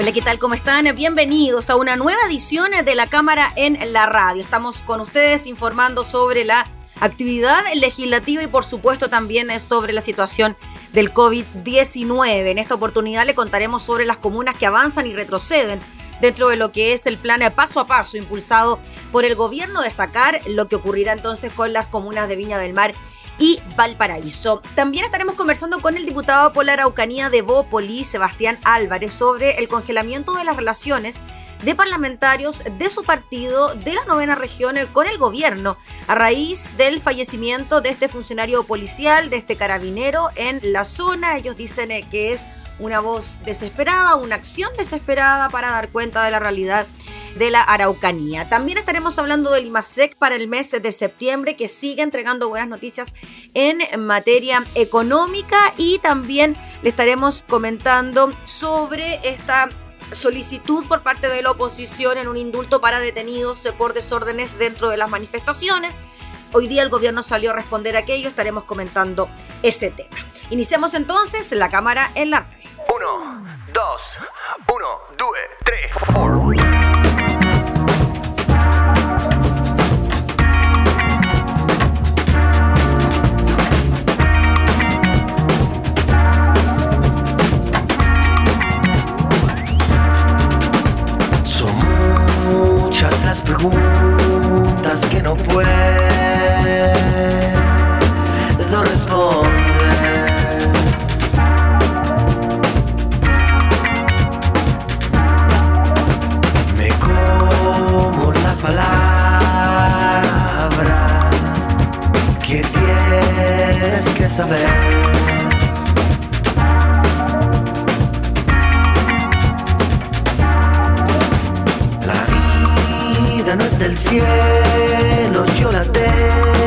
Hola, ¿qué tal? ¿Cómo están? Bienvenidos a una nueva edición de la Cámara en la Radio. Estamos con ustedes informando sobre la actividad legislativa y por supuesto también sobre la situación del COVID-19. En esta oportunidad le contaremos sobre las comunas que avanzan y retroceden dentro de lo que es el plan paso a paso impulsado por el gobierno. Destacar lo que ocurrirá entonces con las comunas de Viña del Mar y Valparaíso. También estaremos conversando con el diputado por la Araucanía de Bópoli, Sebastián Álvarez, sobre el congelamiento de las relaciones de parlamentarios de su partido de la novena región con el gobierno a raíz del fallecimiento de este funcionario policial, de este carabinero en la zona. Ellos dicen eh, que es una voz desesperada, una acción desesperada para dar cuenta de la realidad de la Araucanía. También estaremos hablando del IMASEC para el mes de septiembre, que sigue entregando buenas noticias en materia económica y también le estaremos comentando sobre esta solicitud por parte de la oposición en un indulto para detenidos por desórdenes dentro de las manifestaciones. Hoy día el gobierno salió a responder a aquello, estaremos comentando ese tema. Iniciamos entonces la cámara en la red. 1, 2, 1, 2, 3, 4. Preguntas que no puedo responder. Me como las palabras que tienes que saber. Del cielo, yo la tengo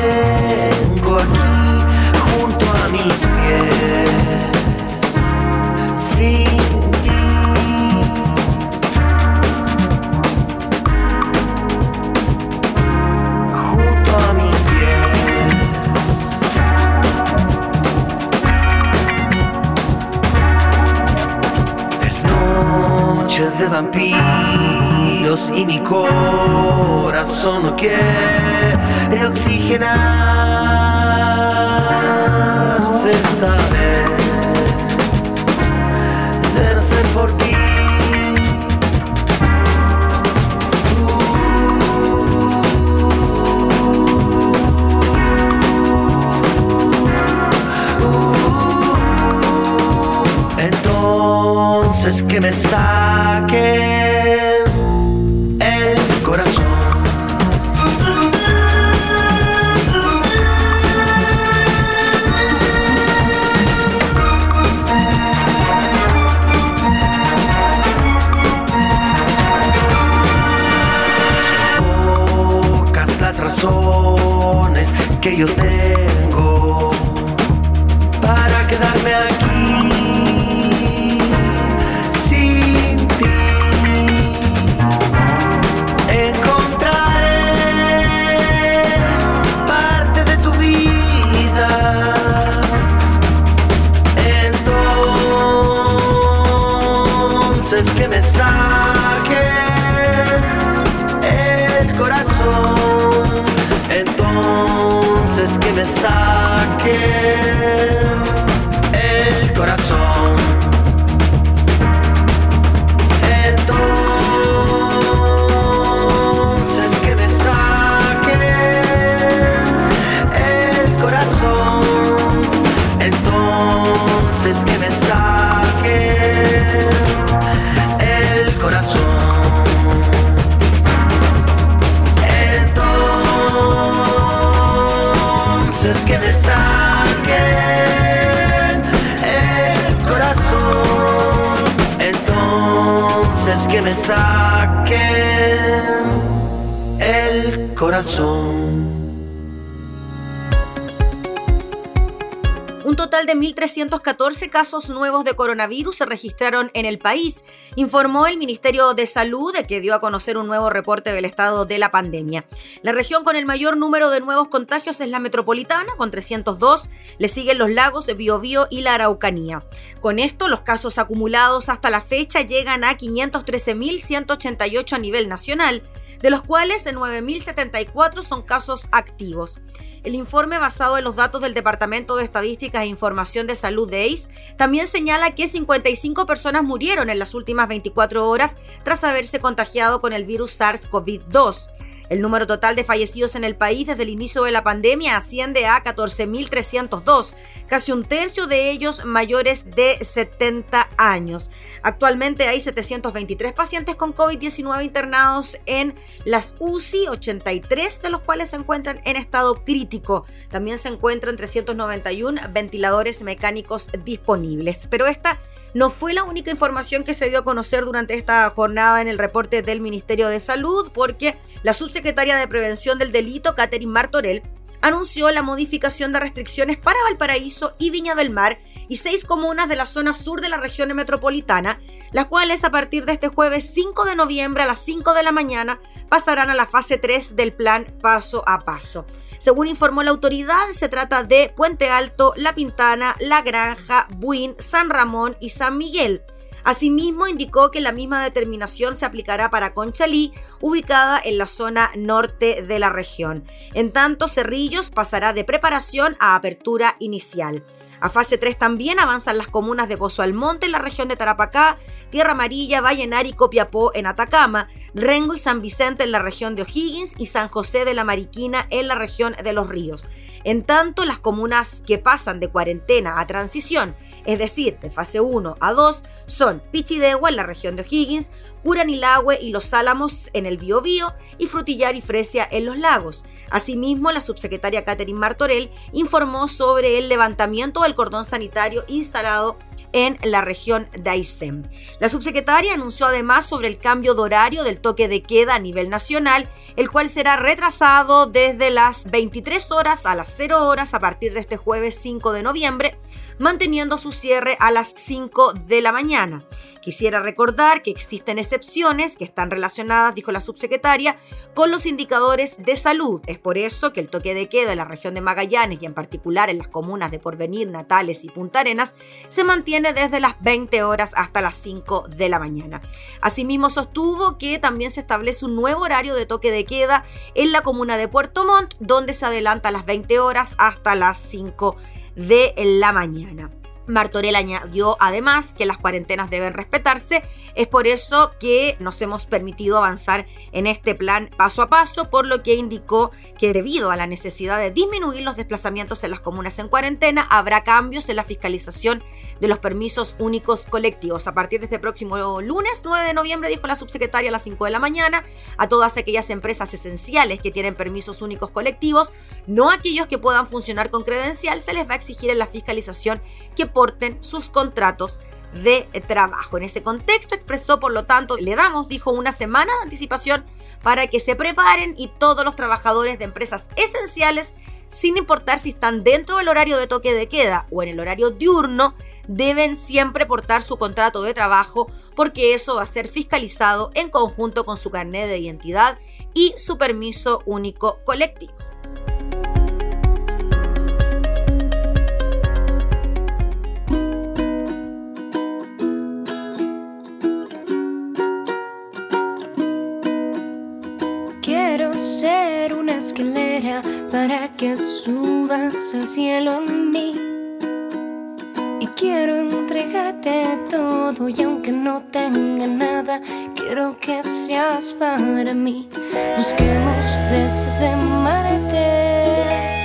1.314 casos nuevos de coronavirus se registraron en el país, informó el Ministerio de Salud, que dio a conocer un nuevo reporte del estado de la pandemia. La región con el mayor número de nuevos contagios es la metropolitana, con 302, le siguen los lagos de Biobío y la Araucanía. Con esto, los casos acumulados hasta la fecha llegan a 513.188 a nivel nacional, de los cuales 9.074 son casos activos. El informe basado en los datos del Departamento de Estadísticas e Información de Salud de ACE también señala que 55 personas murieron en las últimas 24 horas tras haberse contagiado con el virus SARS-CoV-2. El número total de fallecidos en el país desde el inicio de la pandemia asciende a 14.302, casi un tercio de ellos mayores de 70 años. Actualmente hay 723 pacientes con COVID-19 internados en las UCI, 83 de los cuales se encuentran en estado crítico. También se encuentran 391 ventiladores mecánicos disponibles. Pero esta no fue la única información que se dio a conocer durante esta jornada en el reporte del Ministerio de Salud, porque la subsecretaria de Prevención del Delito, Catherine Martorell, anunció la modificación de restricciones para Valparaíso y Viña del Mar y seis comunas de la zona sur de la región metropolitana, las cuales a partir de este jueves 5 de noviembre a las 5 de la mañana pasarán a la fase 3 del plan paso a paso. Según informó la autoridad, se trata de Puente Alto, La Pintana, La Granja, Buin, San Ramón y San Miguel. Asimismo, indicó que la misma determinación se aplicará para Conchalí, ubicada en la zona norte de la región. En tanto, Cerrillos pasará de preparación a apertura inicial. A fase 3 también avanzan las comunas de Pozo Almonte en la región de Tarapacá, Tierra Amarilla, Vallenar y Copiapó en Atacama, Rengo y San Vicente en la región de O'Higgins y San José de la Mariquina en la región de Los Ríos. En tanto, las comunas que pasan de cuarentena a transición, es decir, de fase 1 a 2, son Pichidegua en la región de O'Higgins, Curanilagüe y Los Álamos en el Biobío y Frutillar y Fresia en los lagos. Asimismo, la subsecretaria Catherine Martorell informó sobre el levantamiento del cordón sanitario instalado en la región de Aysén. La subsecretaria anunció además sobre el cambio de horario del toque de queda a nivel nacional, el cual será retrasado desde las 23 horas a las 0 horas a partir de este jueves 5 de noviembre manteniendo su cierre a las 5 de la mañana. Quisiera recordar que existen excepciones que están relacionadas, dijo la subsecretaria, con los indicadores de salud. Es por eso que el toque de queda en la región de Magallanes y en particular en las comunas de Porvenir, Natales y Punta Arenas se mantiene desde las 20 horas hasta las 5 de la mañana. Asimismo sostuvo que también se establece un nuevo horario de toque de queda en la comuna de Puerto Montt, donde se adelanta a las 20 horas hasta las 5 de la mañana. Martorell añadió además que las cuarentenas deben respetarse, es por eso que nos hemos permitido avanzar en este plan paso a paso, por lo que indicó que debido a la necesidad de disminuir los desplazamientos en las comunas en cuarentena, habrá cambios en la fiscalización de los permisos únicos colectivos. A partir de este próximo lunes 9 de noviembre, dijo la subsecretaria a las 5 de la mañana, a todas aquellas empresas esenciales que tienen permisos únicos colectivos, no aquellos que puedan funcionar con credencial, se les va a exigir en la fiscalización que porten sus contratos de trabajo. En ese contexto expresó, por lo tanto, le damos, dijo, una semana de anticipación para que se preparen y todos los trabajadores de empresas esenciales, sin importar si están dentro del horario de toque de queda o en el horario diurno, deben siempre portar su contrato de trabajo porque eso va a ser fiscalizado en conjunto con su carnet de identidad y su permiso único colectivo. Escalera para que subas al cielo en mí. Y quiero entregarte todo y aunque no tenga nada, quiero que seas para mí. Busquemos desde Marte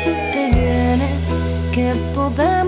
el que podamos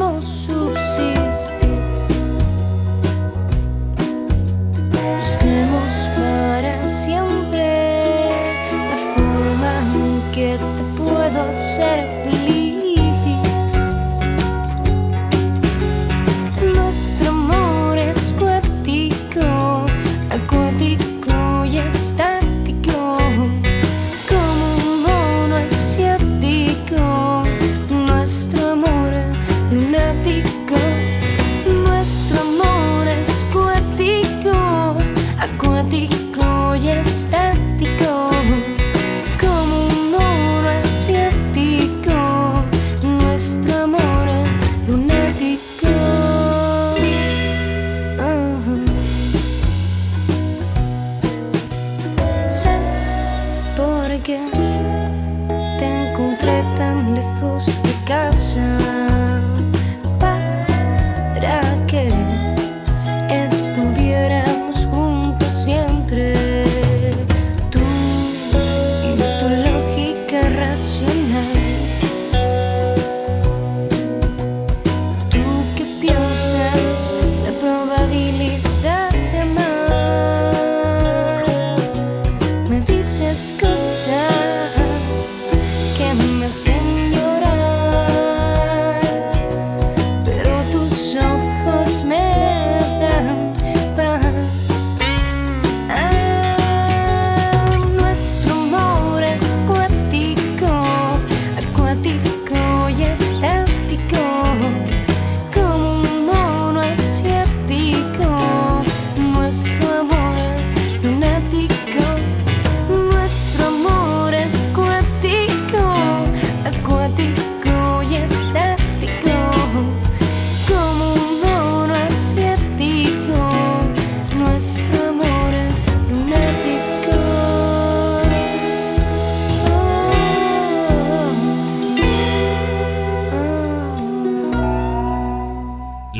encontré tan lejos de casa.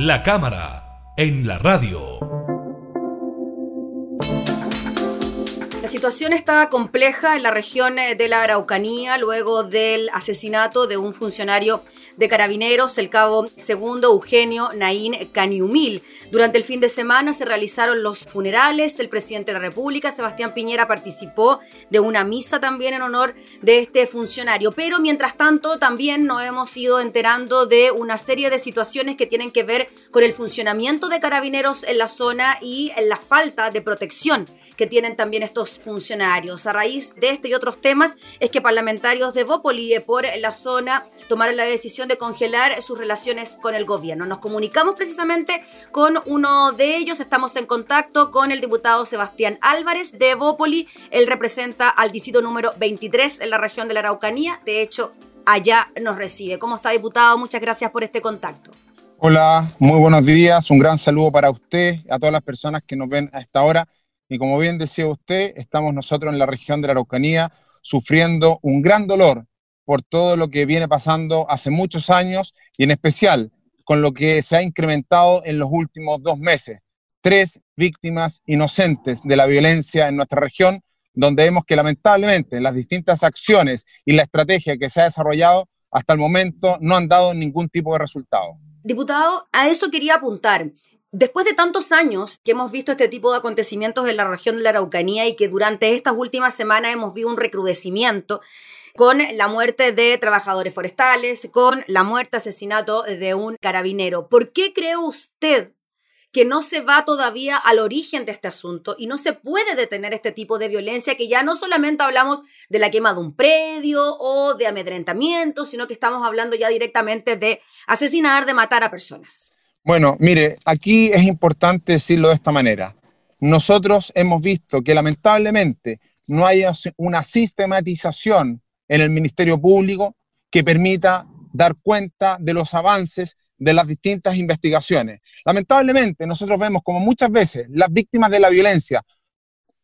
La cámara en la radio. La situación está compleja en la región eh, de la Araucanía luego del asesinato de un funcionario de carabineros, el cabo segundo Eugenio Naín Caniumil. Durante el fin de semana se realizaron los funerales, el presidente de la República, Sebastián Piñera, participó de una misa también en honor de este funcionario. Pero mientras tanto también nos hemos ido enterando de una serie de situaciones que tienen que ver con el funcionamiento de carabineros en la zona y la falta de protección que tienen también estos funcionarios. A raíz de este y otros temas es que parlamentarios de Bópoli por la zona tomaron la decisión de congelar sus relaciones con el gobierno. Nos comunicamos precisamente con uno de ellos, estamos en contacto con el diputado Sebastián Álvarez de Bópoli. Él representa al distrito número 23 en la región de la Araucanía. De hecho, allá nos recibe. ¿Cómo está, diputado? Muchas gracias por este contacto. Hola, muy buenos días. Un gran saludo para usted, a todas las personas que nos ven a esta hora. Y como bien decía usted, estamos nosotros en la región de la Araucanía sufriendo un gran dolor por todo lo que viene pasando hace muchos años y en especial con lo que se ha incrementado en los últimos dos meses. Tres víctimas inocentes de la violencia en nuestra región, donde vemos que lamentablemente las distintas acciones y la estrategia que se ha desarrollado hasta el momento no han dado ningún tipo de resultado. Diputado, a eso quería apuntar. Después de tantos años que hemos visto este tipo de acontecimientos en la región de la Araucanía y que durante estas últimas semanas hemos visto un recrudecimiento con la muerte de trabajadores forestales, con la muerte, asesinato de un carabinero. ¿Por qué cree usted que no se va todavía al origen de este asunto y no se puede detener este tipo de violencia que ya no solamente hablamos de la quema de un predio o de amedrentamiento, sino que estamos hablando ya directamente de asesinar, de matar a personas? Bueno, mire, aquí es importante decirlo de esta manera. Nosotros hemos visto que lamentablemente no hay una sistematización en el Ministerio Público que permita dar cuenta de los avances de las distintas investigaciones. Lamentablemente, nosotros vemos como muchas veces las víctimas de la violencia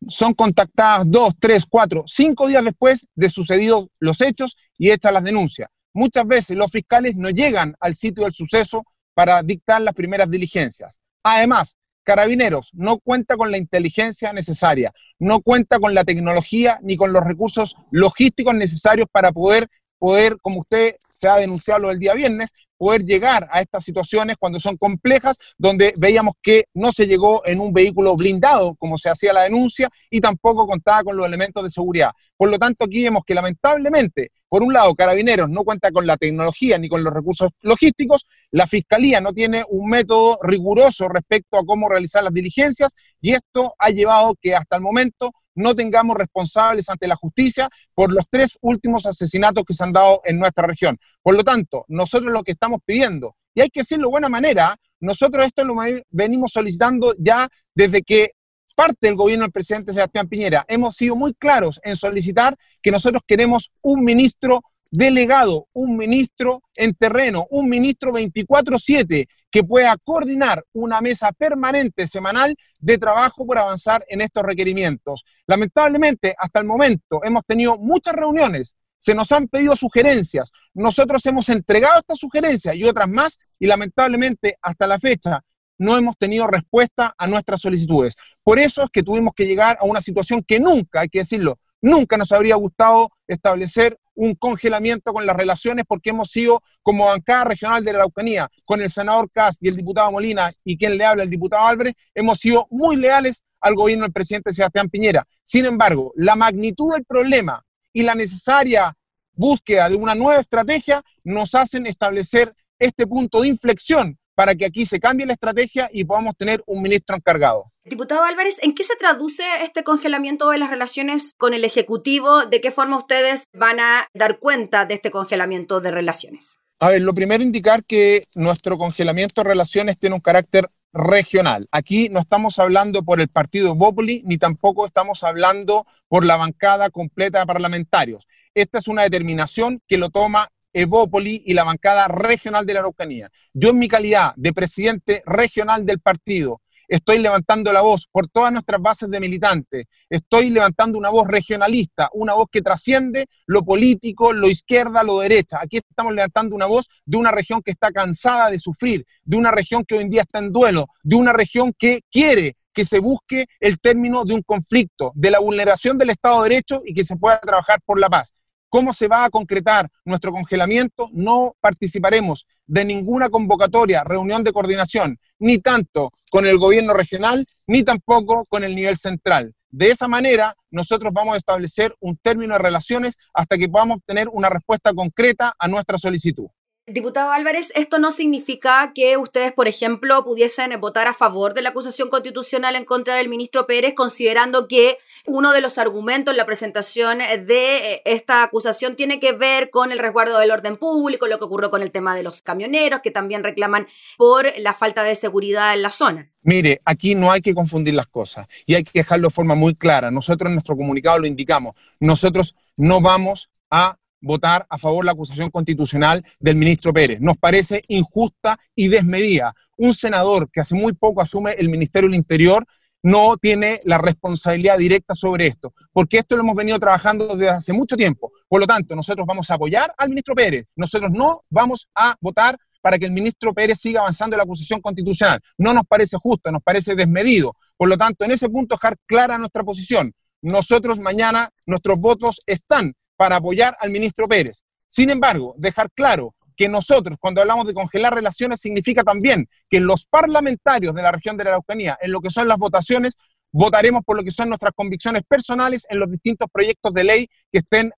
son contactadas dos, tres, cuatro, cinco días después de sucedidos los hechos y hechas las denuncias. Muchas veces los fiscales no llegan al sitio del suceso para dictar las primeras diligencias. Además, Carabineros no cuenta con la inteligencia necesaria, no cuenta con la tecnología ni con los recursos logísticos necesarios para poder, poder, como usted se ha denunciado el día viernes, poder llegar a estas situaciones cuando son complejas, donde veíamos que no se llegó en un vehículo blindado, como se hacía la denuncia, y tampoco contaba con los elementos de seguridad. Por lo tanto, aquí vemos que lamentablemente, por un lado, Carabineros no cuenta con la tecnología ni con los recursos logísticos, la Fiscalía no tiene un método riguroso respecto a cómo realizar las diligencias, y esto ha llevado que hasta el momento no tengamos responsables ante la justicia por los tres últimos asesinatos que se han dado en nuestra región. Por lo tanto, nosotros lo que estamos pidiendo, y hay que decirlo de buena manera, nosotros esto lo venimos solicitando ya desde que parte del gobierno del presidente Sebastián Piñera. Hemos sido muy claros en solicitar que nosotros queremos un ministro delegado, un ministro en terreno, un ministro 24/7 que pueda coordinar una mesa permanente semanal de trabajo por avanzar en estos requerimientos. Lamentablemente, hasta el momento hemos tenido muchas reuniones, se nos han pedido sugerencias, nosotros hemos entregado estas sugerencias y otras más y lamentablemente hasta la fecha no hemos tenido respuesta a nuestras solicitudes. Por eso es que tuvimos que llegar a una situación que nunca, hay que decirlo, nunca nos habría gustado establecer un congelamiento con las relaciones porque hemos sido como bancada regional de la Araucanía, con el senador Cas y el diputado Molina y quien le habla, el diputado Álvarez, hemos sido muy leales al gobierno del presidente Sebastián Piñera. Sin embargo, la magnitud del problema y la necesaria búsqueda de una nueva estrategia nos hacen establecer este punto de inflexión para que aquí se cambie la estrategia y podamos tener un ministro encargado. Diputado Álvarez, ¿en qué se traduce este congelamiento de las relaciones con el Ejecutivo? ¿De qué forma ustedes van a dar cuenta de este congelamiento de relaciones? A ver, lo primero indicar que nuestro congelamiento de relaciones tiene un carácter regional. Aquí no estamos hablando por el partido Bópoli, ni tampoco estamos hablando por la bancada completa de parlamentarios. Esta es una determinación que lo toma Evópoli y la bancada regional de la Araucanía. Yo en mi calidad de presidente regional del partido estoy levantando la voz por todas nuestras bases de militantes, estoy levantando una voz regionalista, una voz que trasciende lo político, lo izquierda, lo derecha. Aquí estamos levantando una voz de una región que está cansada de sufrir, de una región que hoy en día está en duelo, de una región que quiere que se busque el término de un conflicto, de la vulneración del Estado de Derecho y que se pueda trabajar por la paz. ¿Cómo se va a concretar nuestro congelamiento? No participaremos de ninguna convocatoria, reunión de coordinación, ni tanto con el gobierno regional, ni tampoco con el nivel central. De esa manera, nosotros vamos a establecer un término de relaciones hasta que podamos tener una respuesta concreta a nuestra solicitud. Diputado Álvarez, esto no significa que ustedes, por ejemplo, pudiesen votar a favor de la acusación constitucional en contra del ministro Pérez, considerando que uno de los argumentos en la presentación de esta acusación tiene que ver con el resguardo del orden público, lo que ocurrió con el tema de los camioneros, que también reclaman por la falta de seguridad en la zona. Mire, aquí no hay que confundir las cosas y hay que dejarlo de forma muy clara. Nosotros en nuestro comunicado lo indicamos. Nosotros no vamos a votar a favor de la acusación constitucional del ministro Pérez. Nos parece injusta y desmedida. Un senador que hace muy poco asume el Ministerio del Interior no tiene la responsabilidad directa sobre esto, porque esto lo hemos venido trabajando desde hace mucho tiempo. Por lo tanto, nosotros vamos a apoyar al ministro Pérez. Nosotros no vamos a votar para que el ministro Pérez siga avanzando en la acusación constitucional. No nos parece justo, nos parece desmedido. Por lo tanto, en ese punto dejar clara nuestra posición. Nosotros mañana, nuestros votos están para apoyar al ministro Pérez. Sin embargo, dejar claro que nosotros, cuando hablamos de congelar relaciones, significa también que los parlamentarios de la región de la Araucanía, en lo que son las votaciones, votaremos por lo que son nuestras convicciones personales en los distintos proyectos de ley que estén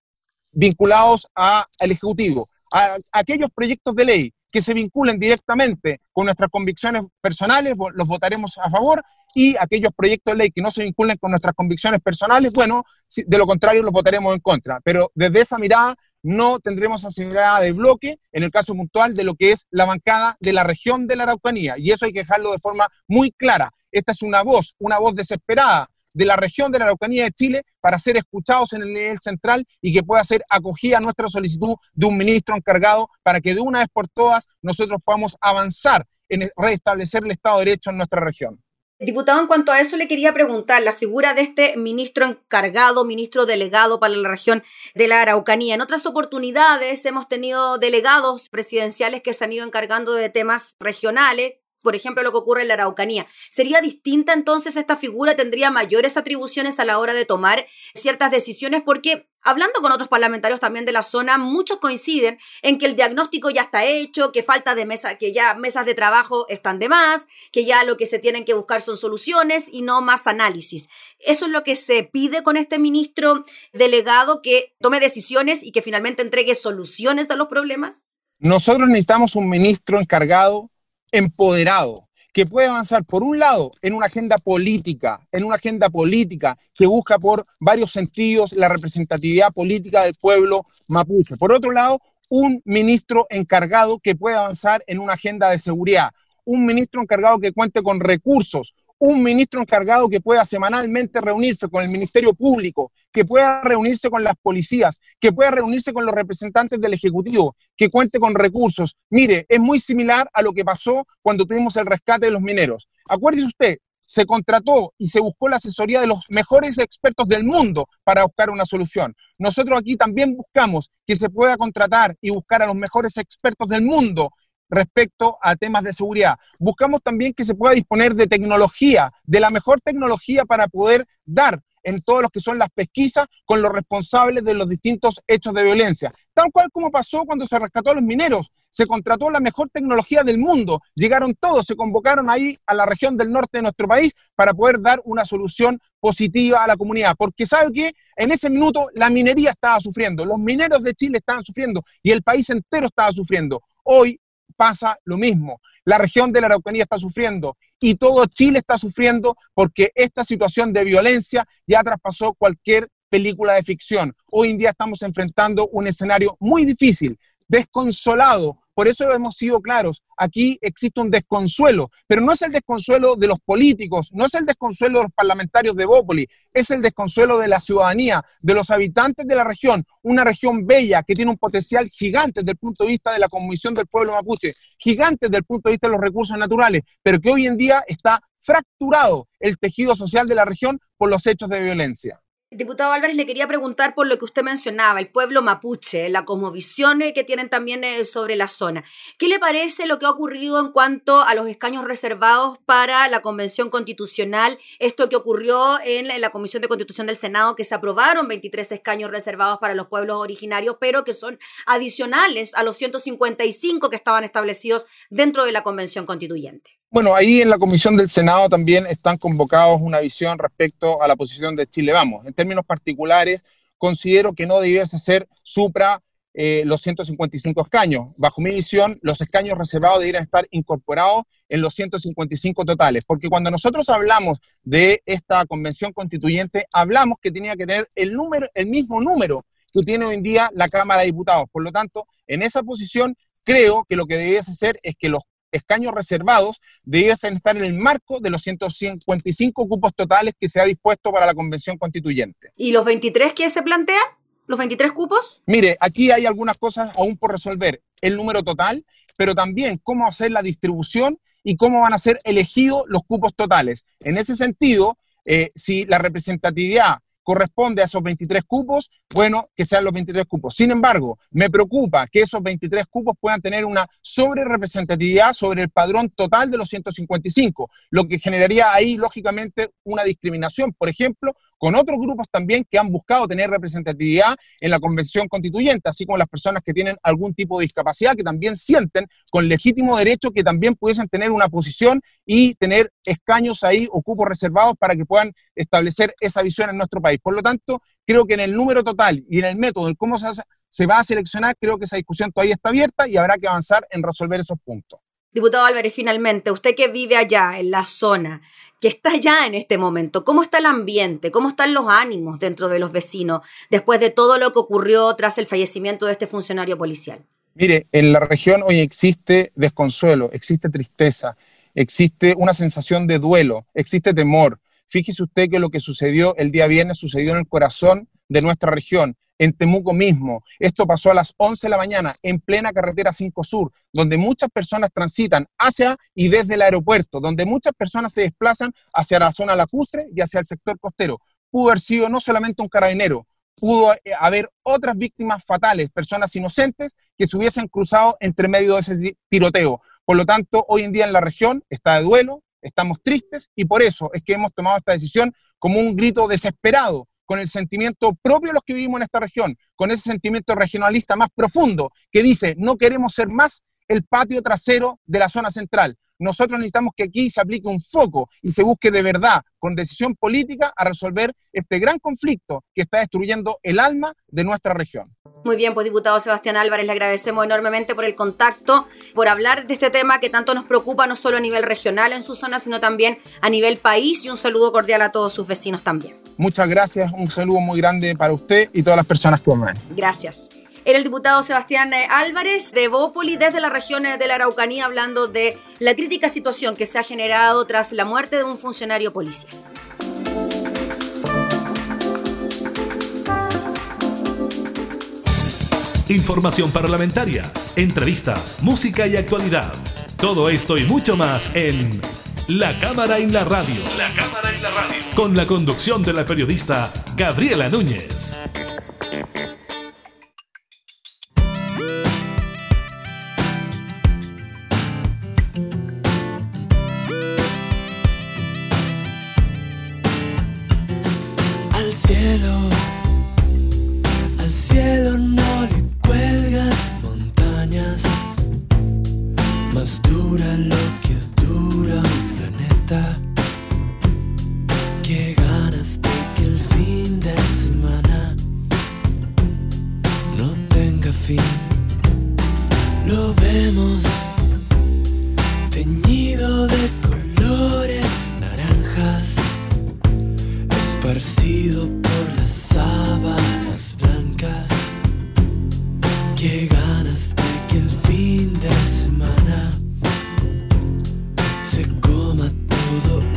vinculados al Ejecutivo. A, aquellos proyectos de ley que se vinculen directamente con nuestras convicciones personales, los votaremos a favor, y aquellos proyectos de ley que no se vinculen con nuestras convicciones personales, bueno, de lo contrario los votaremos en contra. Pero desde esa mirada no tendremos asimilada de bloque en el caso puntual de lo que es la bancada de la región de la Araucanía. Y eso hay que dejarlo de forma muy clara. Esta es una voz, una voz desesperada de la región de la Araucanía de Chile para ser escuchados en el nivel central y que pueda ser acogida nuestra solicitud de un ministro encargado para que de una vez por todas nosotros podamos avanzar en restablecer el Estado de Derecho en nuestra región. Diputado, en cuanto a eso le quería preguntar, la figura de este ministro encargado, ministro delegado para la región de la Araucanía. En otras oportunidades hemos tenido delegados presidenciales que se han ido encargando de temas regionales, por ejemplo, lo que ocurre en la Araucanía. ¿Sería distinta entonces esta figura? ¿Tendría mayores atribuciones a la hora de tomar ciertas decisiones? Porque hablando con otros parlamentarios también de la zona, muchos coinciden en que el diagnóstico ya está hecho, que falta de mesa, que ya mesas de trabajo están de más, que ya lo que se tienen que buscar son soluciones y no más análisis. Eso es lo que se pide con este ministro delegado que tome decisiones y que finalmente entregue soluciones a los problemas. Nosotros necesitamos un ministro encargado empoderado, que puede avanzar, por un lado, en una agenda política, en una agenda política que busca por varios sentidos la representatividad política del pueblo mapuche. Por otro lado, un ministro encargado que pueda avanzar en una agenda de seguridad, un ministro encargado que cuente con recursos, un ministro encargado que pueda semanalmente reunirse con el Ministerio Público, que pueda reunirse con las policías, que pueda reunirse con los representantes del Ejecutivo, que cuente con recursos. Mire, es muy similar a lo que pasó cuando tuvimos el rescate de los mineros. Acuérdese usted, se contrató y se buscó la asesoría de los mejores expertos del mundo para buscar una solución. Nosotros aquí también buscamos que se pueda contratar y buscar a los mejores expertos del mundo respecto a temas de seguridad. Buscamos también que se pueda disponer de tecnología, de la mejor tecnología para poder dar en todos los que son las pesquisas con los responsables de los distintos hechos de violencia. Tal cual como pasó cuando se rescató a los mineros. Se contrató la mejor tecnología del mundo. Llegaron todos, se convocaron ahí a la región del norte de nuestro país para poder dar una solución positiva a la comunidad. Porque sabe que en ese minuto la minería estaba sufriendo, los mineros de Chile estaban sufriendo y el país entero estaba sufriendo. Hoy pasa lo mismo. La región de la Araucanía está sufriendo y todo Chile está sufriendo porque esta situación de violencia ya traspasó cualquier película de ficción. Hoy en día estamos enfrentando un escenario muy difícil, desconsolado por eso hemos sido claros, aquí existe un desconsuelo, pero no es el desconsuelo de los políticos, no es el desconsuelo de los parlamentarios de Bópoli, es el desconsuelo de la ciudadanía, de los habitantes de la región, una región bella que tiene un potencial gigante desde el punto de vista de la Comisión del Pueblo Mapuche, gigante desde el punto de vista de los recursos naturales, pero que hoy en día está fracturado el tejido social de la región por los hechos de violencia. Diputado Álvarez, le quería preguntar por lo que usted mencionaba, el pueblo mapuche, la cosmovisión que tienen también eh, sobre la zona. ¿Qué le parece lo que ha ocurrido en cuanto a los escaños reservados para la Convención Constitucional? Esto que ocurrió en la Comisión de Constitución del Senado, que se aprobaron 23 escaños reservados para los pueblos originarios, pero que son adicionales a los 155 que estaban establecidos dentro de la Convención Constituyente. Bueno, ahí en la comisión del Senado también están convocados una visión respecto a la posición de Chile Vamos. En términos particulares, considero que no debiese ser supra eh, los 155 escaños. Bajo mi visión, los escaños reservados deberían estar incorporados en los 155 totales, porque cuando nosotros hablamos de esta convención constituyente, hablamos que tenía que tener el, número, el mismo número que tiene hoy en día la Cámara de Diputados. Por lo tanto, en esa posición creo que lo que debiese ser es que los escaños reservados debiesen estar en el marco de los 155 cupos totales que se ha dispuesto para la convención constituyente. ¿Y los 23 que se plantean? ¿Los 23 cupos? Mire, aquí hay algunas cosas aún por resolver. El número total, pero también cómo hacer la distribución y cómo van a ser elegidos los cupos totales. En ese sentido, eh, si la representatividad corresponde a esos 23 cupos, bueno, que sean los 23 cupos. Sin embargo, me preocupa que esos 23 cupos puedan tener una sobre representatividad sobre el padrón total de los 155, lo que generaría ahí, lógicamente, una discriminación, por ejemplo, con otros grupos también que han buscado tener representatividad en la convención constituyente, así como las personas que tienen algún tipo de discapacidad, que también sienten con legítimo derecho que también pudiesen tener una posición y tener escaños ahí o cupos reservados para que puedan establecer esa visión en nuestro país. Por lo tanto, creo que en el número total y en el método, en cómo se, va a seleccionar, creo que esa discusión todavía está abierta y habrá que avanzar en resolver esos puntos. Diputado Álvarez, finalmente, usted que vive allá, en la zona, que está allá en este momento, ¿cómo está el ambiente? ¿Cómo están los ánimos dentro de los vecinos después de todo lo que ocurrió tras el fallecimiento de este funcionario policial? Mire, en la región hoy existe desconsuelo, existe tristeza, existe una sensación de duelo, existe temor. Fíjese usted que lo que sucedió el día viernes sucedió en el corazón de nuestra región en Temuco mismo. Esto pasó a las 11 de la mañana en plena carretera 5 Sur, donde muchas personas transitan hacia y desde el aeropuerto, donde muchas personas se desplazan hacia la zona lacustre y hacia el sector costero. Pudo haber sido no solamente un carabinero, pudo eh, haber otras víctimas fatales, personas inocentes que se hubiesen cruzado entre medio de ese tiroteo. Por lo tanto, hoy en día en la región está de duelo, estamos tristes y por eso es que hemos tomado esta decisión como un grito desesperado con el sentimiento propio de los que vivimos en esta región, con ese sentimiento regionalista más profundo que dice, no queremos ser más el patio trasero de la zona central. Nosotros necesitamos que aquí se aplique un foco y se busque de verdad, con decisión política, a resolver este gran conflicto que está destruyendo el alma de nuestra región. Muy bien, pues diputado Sebastián Álvarez, le agradecemos enormemente por el contacto, por hablar de este tema que tanto nos preocupa, no solo a nivel regional en su zona, sino también a nivel país y un saludo cordial a todos sus vecinos también. Muchas gracias, un saludo muy grande para usted y todas las personas que van. Gracias. Era el diputado Sebastián eh, Álvarez de Bópoli desde las regiones eh, de la Araucanía hablando de la crítica situación que se ha generado tras la muerte de un funcionario policial. Información parlamentaria, entrevistas, música y actualidad. Todo esto y mucho más en La Cámara en la Radio. La Cámara y la Radio. Con la conducción de la periodista Gabriela Núñez. the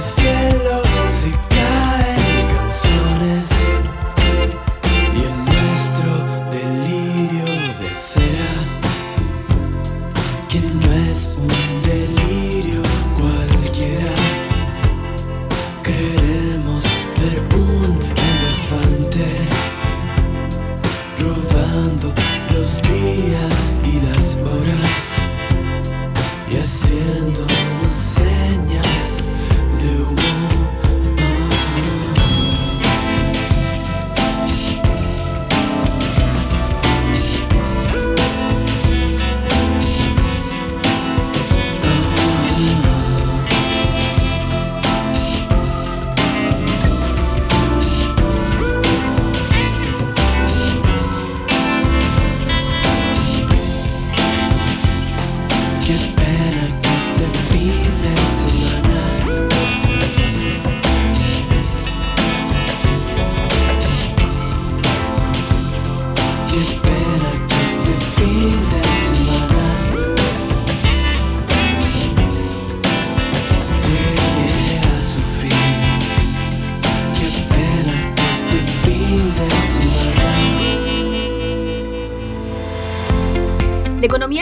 conciencia.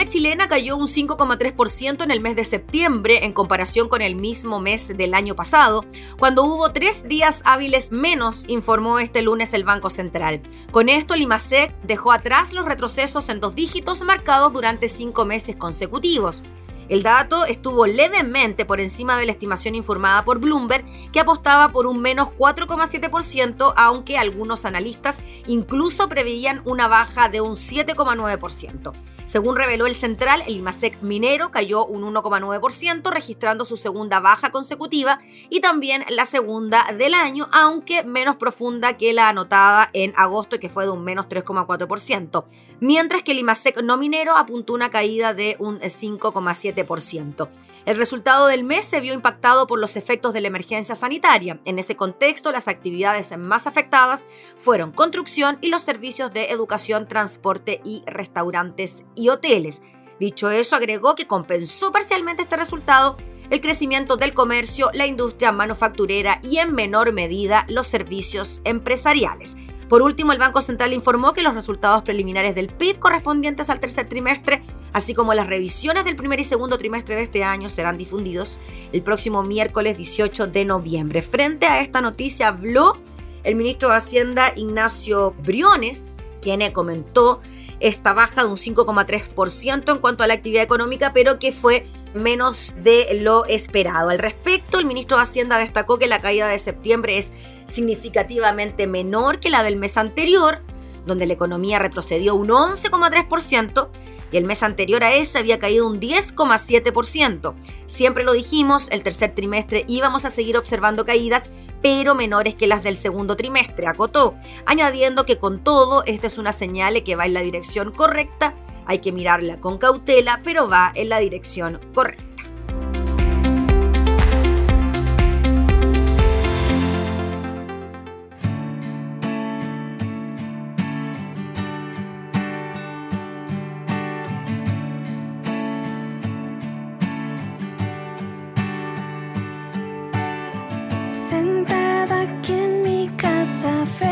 Chilena cayó un 5,3% en el mes de septiembre en comparación con el mismo mes del año pasado, cuando hubo tres días hábiles menos, informó este lunes el Banco Central. Con esto, el dejó atrás los retrocesos en dos dígitos marcados durante cinco meses consecutivos. El dato estuvo levemente por encima de la estimación informada por Bloomberg, que apostaba por un menos 4,7%, aunque algunos analistas incluso preveían una baja de un 7,9%. Según reveló el Central, el IMASEC minero cayó un 1,9%, registrando su segunda baja consecutiva y también la segunda del año, aunque menos profunda que la anotada en agosto, que fue de un menos 3,4%, mientras que el IMASEC no minero apuntó una caída de un 5,7%. El resultado del mes se vio impactado por los efectos de la emergencia sanitaria. En ese contexto, las actividades más afectadas fueron construcción y los servicios de educación, transporte y restaurantes y hoteles. Dicho eso, agregó que compensó parcialmente este resultado el crecimiento del comercio, la industria manufacturera y en menor medida los servicios empresariales. Por último, el Banco Central informó que los resultados preliminares del PIB correspondientes al tercer trimestre, así como las revisiones del primer y segundo trimestre de este año, serán difundidos el próximo miércoles 18 de noviembre. Frente a esta noticia habló el ministro de Hacienda Ignacio Briones, quien comentó esta baja de un 5,3% en cuanto a la actividad económica, pero que fue menos de lo esperado. Al respecto, el ministro de Hacienda destacó que la caída de septiembre es significativamente menor que la del mes anterior, donde la economía retrocedió un 11,3% y el mes anterior a ese había caído un 10,7%. Siempre lo dijimos, el tercer trimestre íbamos a seguir observando caídas, pero menores que las del segundo trimestre, acotó, añadiendo que con todo, esta es una señal que va en la dirección correcta, hay que mirarla con cautela, pero va en la dirección correcta. 撒飞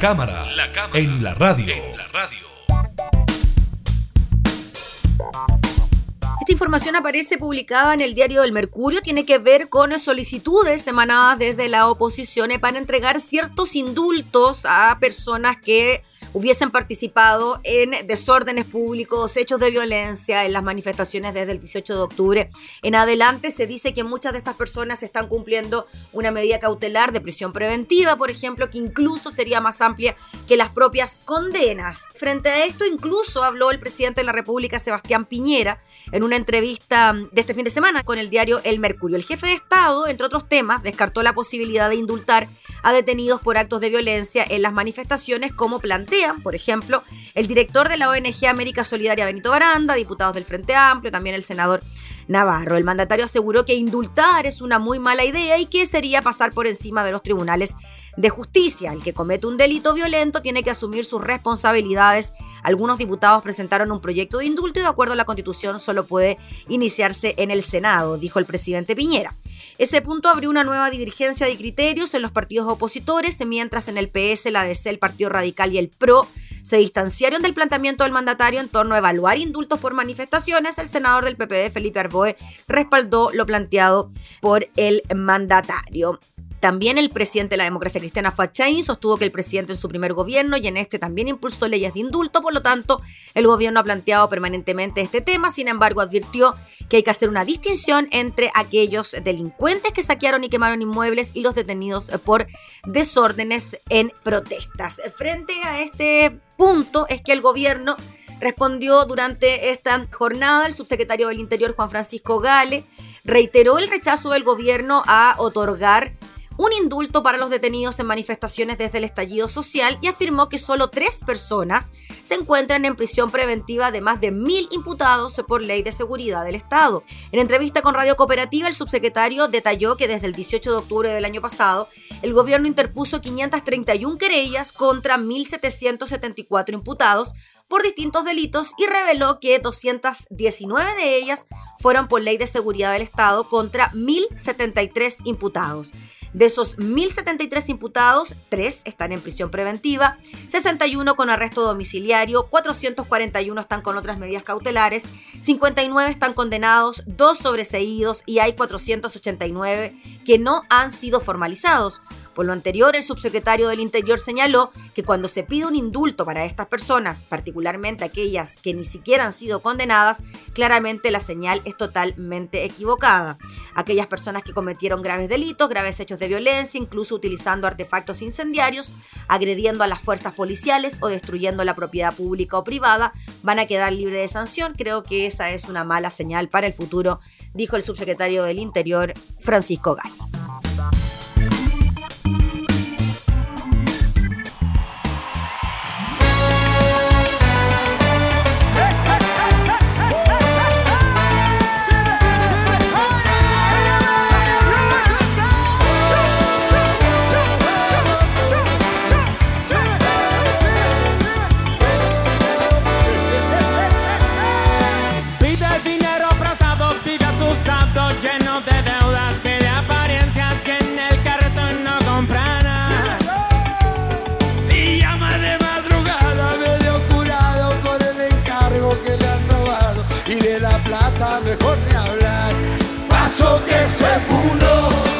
La cámara, en, la radio. Esta información aparece publicada en el diario El Mercurio, tiene que ver con solicitudes emanadas desde la oposición para entregar ciertos indultos a personas que hubiesen participado en desórdenes públicos, hechos de violencia en las manifestaciones desde el 18 de octubre. En adelante se dice que muchas de estas personas están cumpliendo una medida cautelar de prisión preventiva, por ejemplo, que incluso sería más amplia que las propias condenas. Frente a esto, incluso habló el presidente de la República, Sebastián Piñera, en una entrevista de este fin de semana con el diario El Mercurio. El jefe de Estado, entre otros temas, descartó la posibilidad de indultar a detenidos por actos de violencia en las manifestaciones, como plantean, por ejemplo, el director de la ONG América Solidaria Benito Baranda, diputados del Frente Amplio, también el senador Navarro. El mandatario aseguró que indultar es una muy mala idea y que sería pasar por encima de los tribunales de justicia. El que comete un delito violento tiene que asumir sus responsabilidades. Algunos diputados presentaron un proyecto de indulto y de acuerdo a la Constitución solo puede iniciarse en el Senado, dijo el presidente Piñera. Ese punto abrió una nueva divergencia de criterios en los partidos opositores, mientras en el PS, la DC, el Partido Radical y el PRO se distanciaron del planteamiento del mandatario en torno a evaluar indultos por manifestaciones. El senador del PPD, Felipe Arboe, respaldó lo planteado por el mandatario. También el presidente de la democracia cristiana, Fachain, sostuvo que el presidente en su primer gobierno y en este también impulsó leyes de indulto, por lo tanto, el gobierno ha planteado permanentemente este tema, sin embargo, advirtió que hay que hacer una distinción entre aquellos delincuentes que saquearon y quemaron inmuebles y los detenidos por desórdenes en protestas. Frente a este punto es que el gobierno respondió durante esta jornada, el subsecretario del Interior, Juan Francisco Gale, reiteró el rechazo del gobierno a otorgar un indulto para los detenidos en manifestaciones desde el estallido social y afirmó que solo tres personas se encuentran en prisión preventiva de más de mil imputados por ley de seguridad del Estado. En entrevista con Radio Cooperativa, el subsecretario detalló que desde el 18 de octubre del año pasado, el gobierno interpuso 531 querellas contra 1.774 imputados por distintos delitos y reveló que 219 de ellas fueron por ley de seguridad del Estado contra 1.073 imputados. De esos 1.073 imputados, 3 están en prisión preventiva, 61 con arresto domiciliario, 441 están con otras medidas cautelares, 59 están condenados, 2 sobreseídos y hay 489 que no han sido formalizados. Por lo anterior, el subsecretario del Interior señaló que cuando se pide un indulto para estas personas, particularmente aquellas que ni siquiera han sido condenadas, claramente la señal es totalmente equivocada. Aquellas personas que cometieron graves delitos, graves hechos de violencia, incluso utilizando artefactos incendiarios, agrediendo a las fuerzas policiales o destruyendo la propiedad pública o privada, van a quedar libres de sanción. Creo que esa es una mala señal para el futuro, dijo el subsecretario del Interior, Francisco Gay. que se fundó, se endeudó,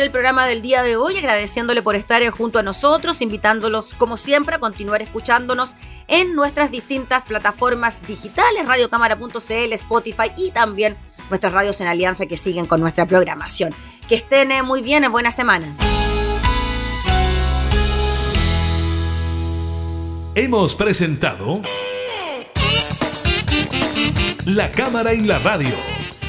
el programa del día de hoy agradeciéndole por estar junto a nosotros, invitándolos como siempre a continuar escuchándonos en nuestras distintas plataformas digitales, radiocámara.cl, Spotify y también nuestras radios en alianza que siguen con nuestra programación. Que estén muy bien, en buena semana. Hemos presentado La Cámara y la Radio.